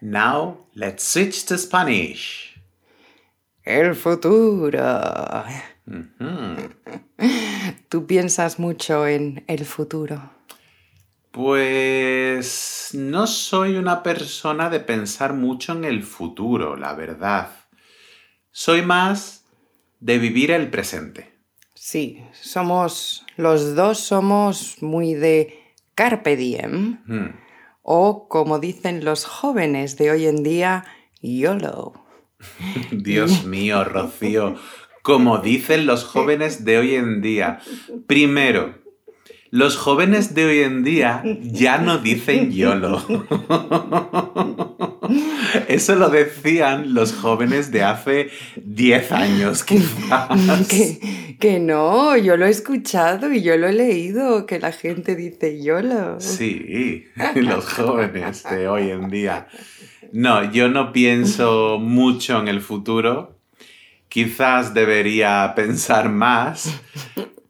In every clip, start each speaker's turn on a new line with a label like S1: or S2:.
S1: Now, let's switch to Spanish.
S2: El futuro. ¿Tú piensas mucho en el futuro?
S1: Pues no soy una persona de pensar mucho en el futuro, la verdad. Soy más de vivir el presente.
S2: Sí, somos, los dos somos muy de carpe diem.
S1: Hmm.
S2: O como dicen los jóvenes de hoy en día, YOLO.
S1: Dios mío, Rocío, como dicen los jóvenes de hoy en día. Primero, los jóvenes de hoy en día ya no dicen YOLO. Eso lo decían los jóvenes de hace 10 años, quizás.
S2: Que, que no, yo lo he escuchado y yo lo he leído, que la gente dice YOLO.
S1: Sí, los jóvenes de hoy en día. No, yo no pienso mucho en el futuro. Quizás debería pensar más.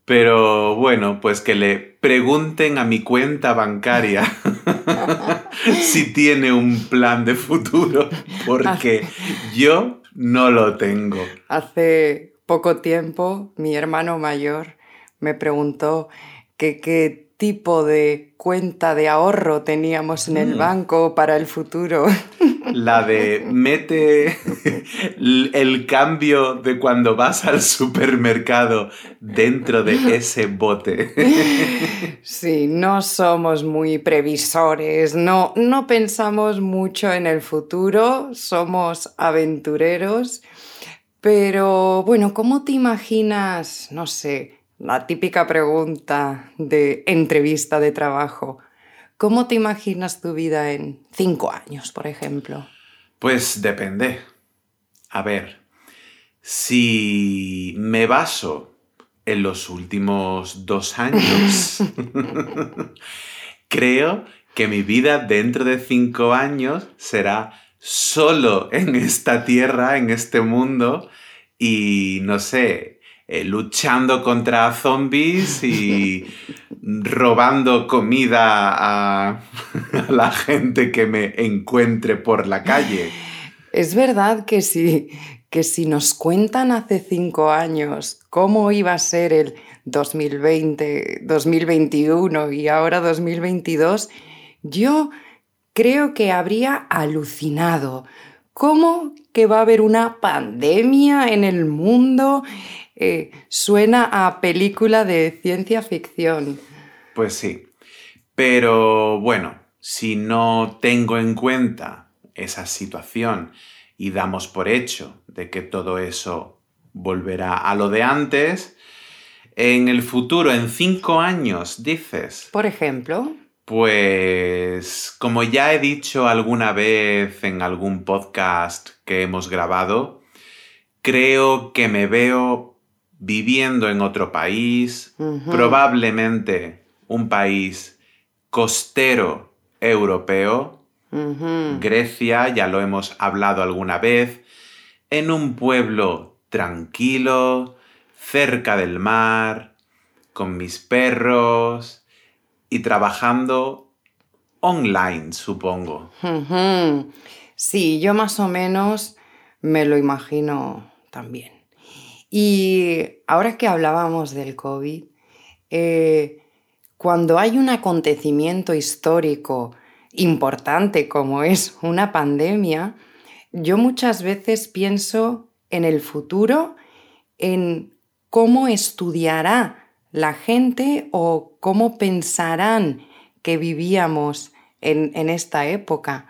S1: Pero bueno, pues que le pregunten a mi cuenta bancaria si tiene un plan de futuro, porque yo no lo tengo.
S2: Hace poco tiempo mi hermano mayor me preguntó que qué tipo de cuenta de ahorro teníamos en el banco para el futuro.
S1: La de mete el cambio de cuando vas al supermercado dentro de ese bote.
S2: Sí, no somos muy previsores, no, no pensamos mucho en el futuro, somos aventureros, pero bueno, ¿cómo te imaginas, no sé, la típica pregunta de entrevista de trabajo? ¿Cómo te imaginas tu vida en cinco años, por ejemplo?
S1: Pues depende. A ver, si me baso en los últimos dos años, creo que mi vida dentro de cinco años será solo en esta tierra, en este mundo, y no sé, eh, luchando contra zombies y robando comida a, a la gente que me encuentre por la calle.
S2: Es verdad que si, que si nos cuentan hace cinco años cómo iba a ser el 2020, 2021 y ahora 2022, yo creo que habría alucinado. ¿Cómo que va a haber una pandemia en el mundo? Eh, suena a película de ciencia ficción.
S1: Pues sí. Pero bueno, si no tengo en cuenta esa situación y damos por hecho de que todo eso volverá a lo de antes, en el futuro, en cinco años, dices.
S2: Por ejemplo,
S1: Pues como ya he dicho alguna vez en algún podcast que hemos grabado, creo que me veo viviendo en otro país, probablemente un país costero europeo, Grecia, ya lo hemos hablado alguna vez, en un pueblo tranquilo, cerca del mar, con mis perros y trabajando online, supongo.
S2: sí, yo más o menos me lo imagino también. Y ahora que hablábamos del COVID, eh, cuando hay un acontecimiento histórico importante como es una pandemia, yo muchas veces pienso en el futuro, en cómo estudiará la gente o cómo pensarán que vivíamos en, en esta época.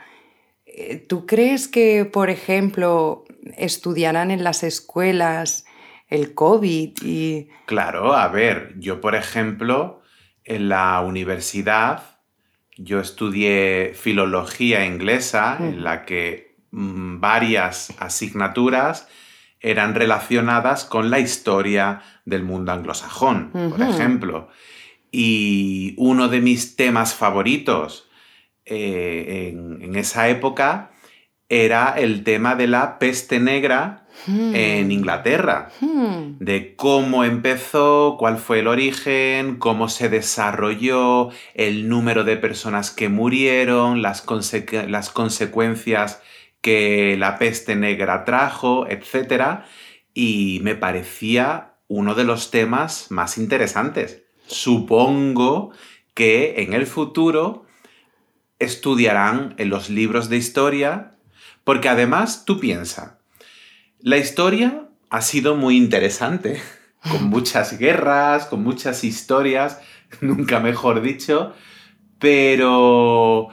S2: Eh, ¿Tú crees que, por ejemplo, estudiarán en las escuelas el COVID y...
S1: Claro, a ver, yo por ejemplo, en la universidad, yo estudié filología inglesa, en la que mm, varias asignaturas eran relacionadas con la historia del mundo anglosajón, por ejemplo. Y uno de mis temas favoritos eh, en, esa época era el tema de la peste negra en hmm. Inglaterra, hmm. de cómo empezó, cuál fue el origen, cómo se desarrolló, el número de personas que murieron, las, las consecuencias que la peste negra trajo, etc. Y me parecía uno de los temas más interesantes. Supongo que en el futuro estudiarán en los libros de historia, porque además tú piensas, la historia ha sido muy interesante, con muchas guerras, con muchas historias, nunca mejor dicho, pero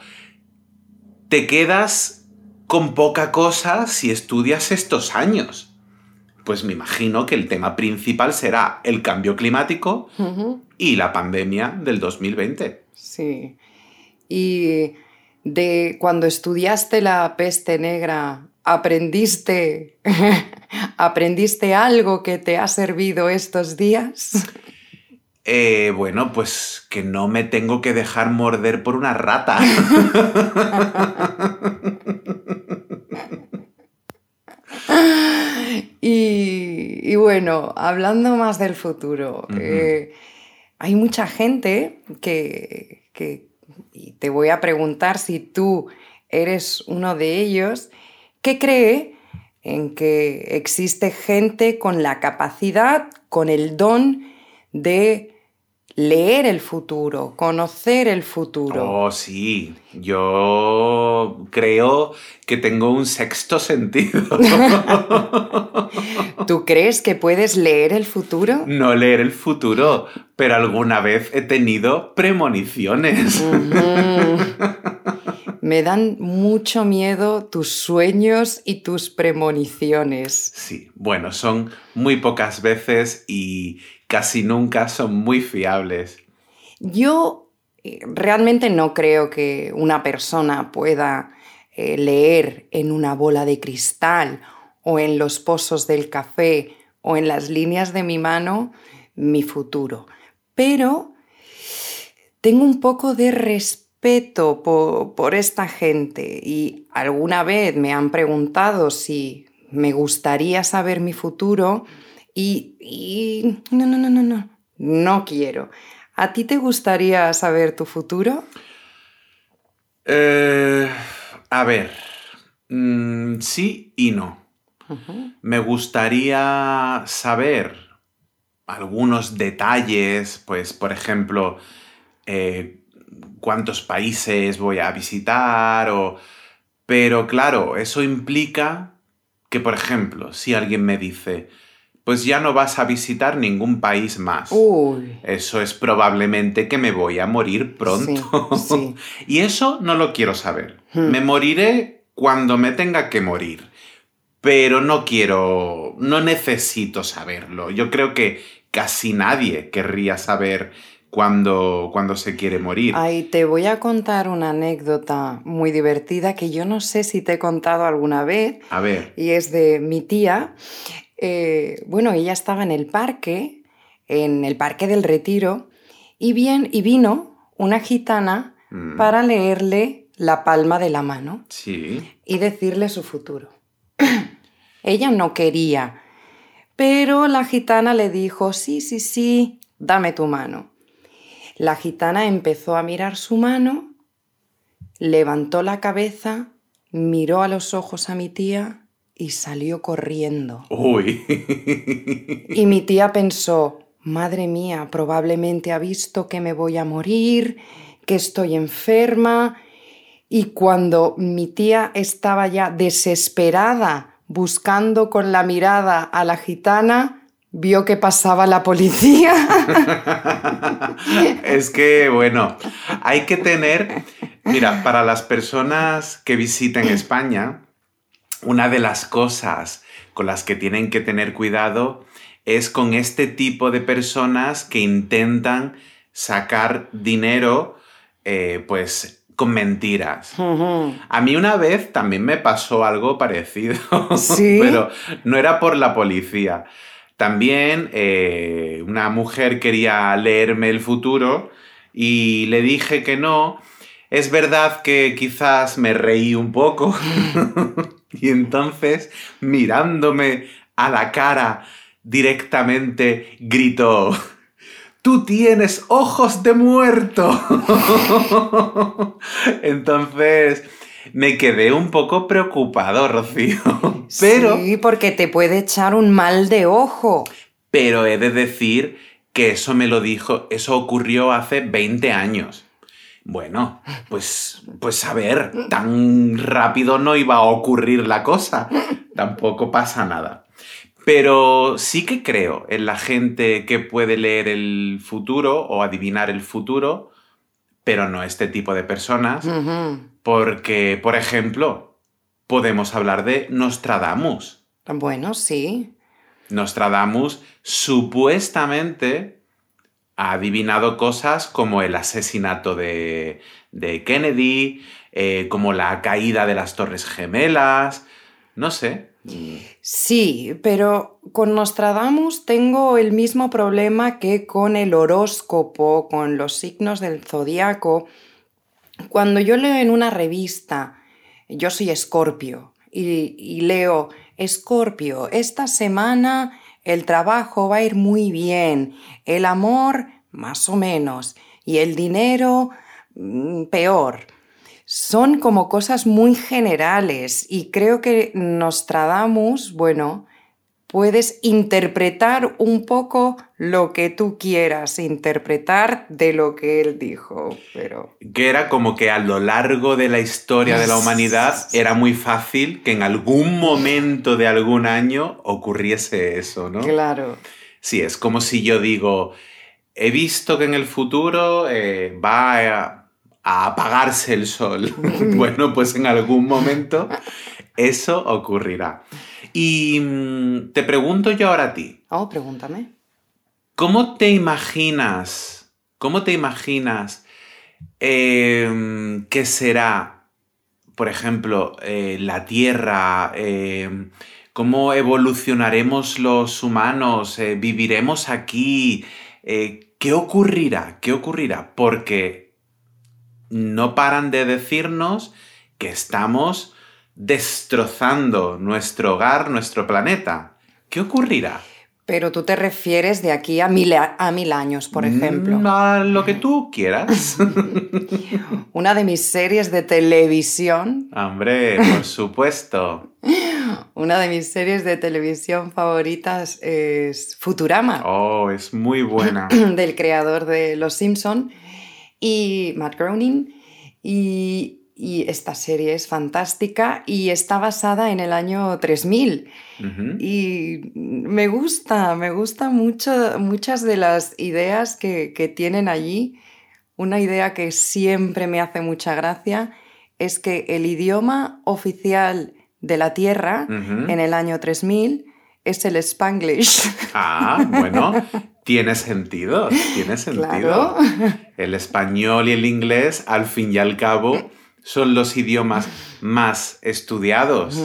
S1: te quedas con poca cosa si estudias estos años. Pues me imagino que el tema principal será el cambio climático y la pandemia del 2020.
S2: Sí. Y de cuando estudiaste la peste negra, ¿aprendiste, ¿aprendiste algo que te ha servido estos días?
S1: Eh, bueno, pues que no me tengo que dejar morder por una rata.
S2: y, bueno, hablando más del futuro, eh, hay mucha gente que, que, y te voy a preguntar si tú eres uno de ellos, que cree en que existe gente con la capacidad, con el don de leer el futuro, conocer el futuro.
S1: Oh, sí, yo creo que tengo un sexto sentido.
S2: ¿Tú crees que puedes leer el futuro?
S1: No leer el futuro, pero alguna vez he tenido premoniciones.
S2: Me dan mucho miedo tus sueños y tus premoniciones.
S1: Sí, bueno, son muy pocas veces y casi nunca son muy fiables.
S2: Yo eh, realmente no creo que una persona pueda eh, leer en una bola de cristal o en los pozos del café o en las líneas de mi mano mi futuro. Pero tengo un poco de respeto por, esta gente y alguna vez me han preguntado si me gustaría saber mi futuro y, no, no, no, no, no, no quiero. ¿A ti te gustaría saber tu futuro?
S1: Eh, a ver, mm, sí y no. Me gustaría saber algunos detalles, pues por ejemplo, eh, cuántos países voy a visitar, o... pero claro, eso implica que, por ejemplo, si alguien me dice, pues ya no vas a visitar ningún país más. Eso es probablemente que me voy a morir pronto. y eso no lo quiero saber. Hmm. Me moriré cuando me tenga que morir. Pero no quiero, no necesito saberlo. Yo creo que casi nadie querría saber cuando, cuando se quiere morir.
S2: Ay, te voy a contar una anécdota muy divertida que yo no sé si te he contado alguna vez.
S1: A ver.
S2: Y es de mi tía. Eh, bueno, ella estaba en el parque, en el Parque del Retiro, y, bien, y vino una gitana mm. para leerle la palma de la mano
S1: sí.
S2: y decirle su futuro. ella no quería, pero la gitana le dijo, sí, sí, sí, dame tu mano. La gitana empezó a mirar su mano, levantó la cabeza, miró a los ojos a mi tía y salió corriendo.
S1: Uy.
S2: Y mi tía pensó, madre mía, probablemente ha visto que me voy a morir, que estoy enferma. Y cuando mi tía estaba ya desesperada buscando con la mirada a la gitana, vio que pasaba la policía.
S1: es que, bueno, hay que tener, mira, para las personas que visiten España, una de las cosas con las que tienen que tener cuidado es con este tipo de personas que intentan sacar dinero, eh, pues con mentiras. A mí una vez también me pasó algo parecido,
S2: ¿Sí?
S1: pero no era por la policía. También eh, una mujer quería leerme el futuro y le dije que no. Es verdad que quizás me reí un poco y entonces mirándome a la cara directamente gritó, tú tienes ojos de muerto. Entonces me quedé un poco preocupado, Rocío. Pero,
S2: Sí, porque te puede echar un mal de ojo.
S1: pero he de decir que eso me lo dijo, eso ocurrió hace 20 años. Bueno, pues, pues a ver, tan rápido no iba a ocurrir la cosa. Tampoco pasa nada. Pero sí que creo en la gente que puede leer el futuro o adivinar el futuro, pero no este tipo de personas, porque, por ejemplo, podemos hablar de Nostradamus.
S2: Bueno, sí.
S1: Nostradamus supuestamente ha adivinado cosas como el asesinato de, de Kennedy, eh, como la caída de las Torres Gemelas, no sé.
S2: Sí, pero con Nostradamus tengo el mismo problema que con el horóscopo, con los signos del zodiaco. Cuando yo leo en una revista, yo soy Escorpio, y, y leo, Escorpio, esta semana el trabajo va a ir muy bien, el amor más o menos, y el dinero mm, peor son como cosas muy generales y creo que Nostradamus, bueno, puedes interpretar un poco lo que tú quieras interpretar de lo que él dijo, pero
S1: Que era como que a lo largo de la historia de la humanidad era muy fácil que en algún momento de algún año ocurriese eso, ¿no?
S2: claro.
S1: Sí, es como si yo digo, he visto que en el futuro eh, va a, a apagarse el sol. bueno, pues en algún momento eso ocurrirá. Y mm, te pregunto yo ahora a ti,
S2: Oh, pregúntame.
S1: ¿cómo te imaginas, cómo te imaginas eh, que será, por ejemplo, eh, la Tierra? eh, ¿Cómo evolucionaremos los humanos? Eh, ¿Viviremos aquí? Eh, ¿Qué ocurrirá? ¿Qué ocurrirá? Porque no paran de decirnos que estamos destrozando nuestro hogar, nuestro planeta. ¿Qué ocurrirá?
S2: Pero tú te refieres de aquí a mil, a mil años, por ejemplo.
S1: Mm, A lo que tú quieras.
S2: Una de mis series de televisión,
S1: Hombre, por supuesto.
S2: una de mis series de televisión favoritas es Futurama.
S1: Oh, es muy buena.
S2: del creador de Los Simpson y Matt Groening. Y, y esta serie es fantástica y está basada en el año 3000.
S1: Ujú.
S2: Y me gusta, me gusta mucho muchas de las ideas que, que tienen allí. Una idea que siempre me hace mucha gracia es que el idioma oficial de la Tierra en el año 3000 es el Spanglish.
S1: Ah, bueno, tiene sentido, tiene sentido.
S2: Claro.
S1: El español y el inglés, al fin y al cabo, son los idiomas más estudiados.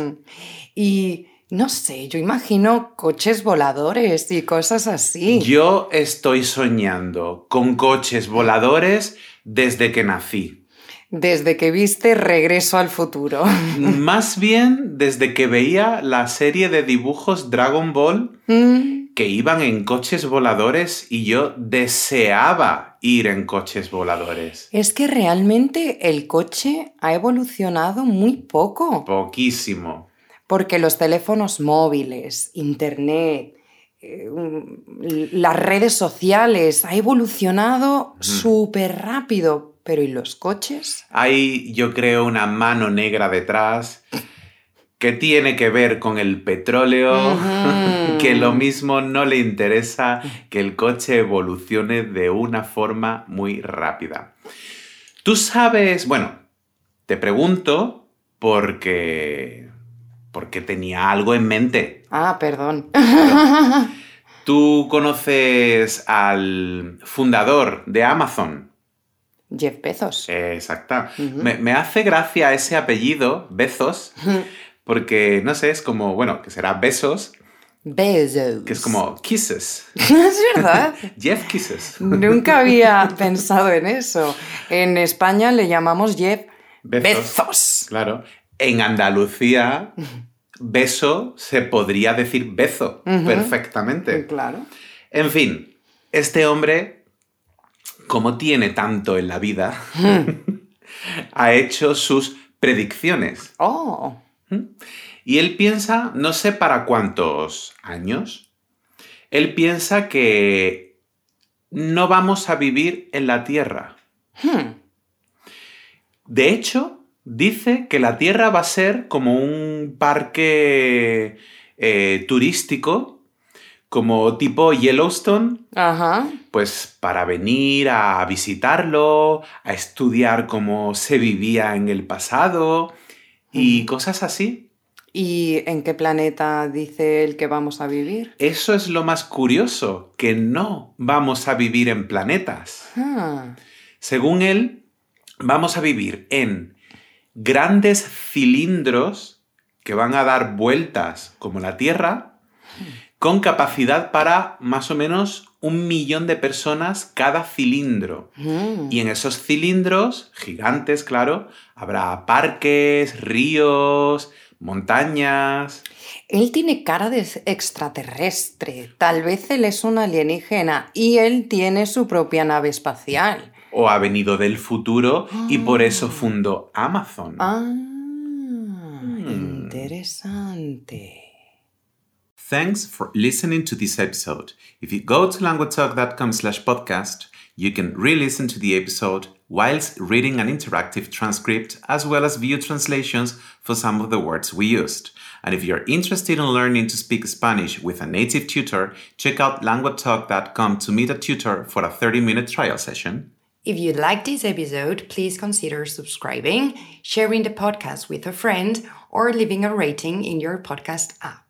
S2: Y no sé, yo imagino coches voladores y cosas así.
S1: Yo estoy soñando con coches voladores desde que nací.
S2: Desde que viste Regreso al futuro.
S1: Más bien desde que veía la serie de dibujos Dragon Ball
S2: Mm,
S1: que iban en coches voladores y yo deseaba ir en coches voladores.
S2: Es que realmente el coche ha evolucionado muy poco,
S1: Poquísimo.
S2: porque los teléfonos móviles, internet, eh, mm, las redes sociales, ha evolucionado súper rápido. Pero ¿y los coches?
S1: Hay, yo creo, una mano negra detrás que tiene que ver con el petróleo, que lo mismo no le interesa que el coche evolucione de una forma muy rápida. Tú sabes, bueno, te pregunto porque porque tenía algo en mente.
S2: Ah, perdón.
S1: ¿Tú conoces al fundador de Amazon?
S2: Jeff Bezos.
S1: Exacto. me, me hace gracia ese apellido, Bezos, porque, no sé, es como, bueno, que será Besos,
S2: Bezos.
S1: que es como Kisses.
S2: es verdad.
S1: Jeff Kisses.
S2: Nunca había pensado en eso. En España le llamamos Jeff. Bezos.
S1: Claro. En Andalucía, beso se podría decir bezo perfectamente.
S2: Claro.
S1: En fin, este hombre, como tiene tanto en la vida, ha hecho sus predicciones.
S2: Oh.
S1: Y él piensa, no sé para cuántos años, él piensa que no vamos a vivir en la Tierra.
S2: Hmm.
S1: De hecho, dice que la Tierra va a ser como un parque eh, turístico, como tipo Yellowstone,
S2: Ajá.
S1: pues para venir a visitarlo, a estudiar cómo se vivía en el pasado y cosas así.
S2: ¿Y en qué planeta dice él que vamos a vivir?
S1: Eso es lo más curioso, que no vamos a vivir en planetas.
S2: Ah.
S1: Según él, vamos a vivir en grandes cilindros que van a dar vueltas como la Tierra, con capacidad para más o menos un millón de personas cada cilindro.
S2: Mm.
S1: Y en esos cilindros, gigantes, claro, habrá parques, ríos, montañas.
S2: Él tiene cara de extraterrestre. Tal vez él es un alienígena y él tiene su propia nave espacial.
S1: O ha venido del futuro y por eso fundó Amazon.
S2: Ah,
S1: Hmm.
S2: interesante.
S1: Thanks for listening to this episode. If you go to languagetalk.com slash podcast, you can re-listen to the episode whilst reading an interactive transcript as well as view translations for some of the words we used. And if you're interested in learning to speak Spanish with a native tutor, check out languagetalk.com to meet a tutor for a 30-minute trial session.
S2: If you liked this episode, please consider subscribing, sharing the podcast with a friend, or leaving a rating in your podcast app.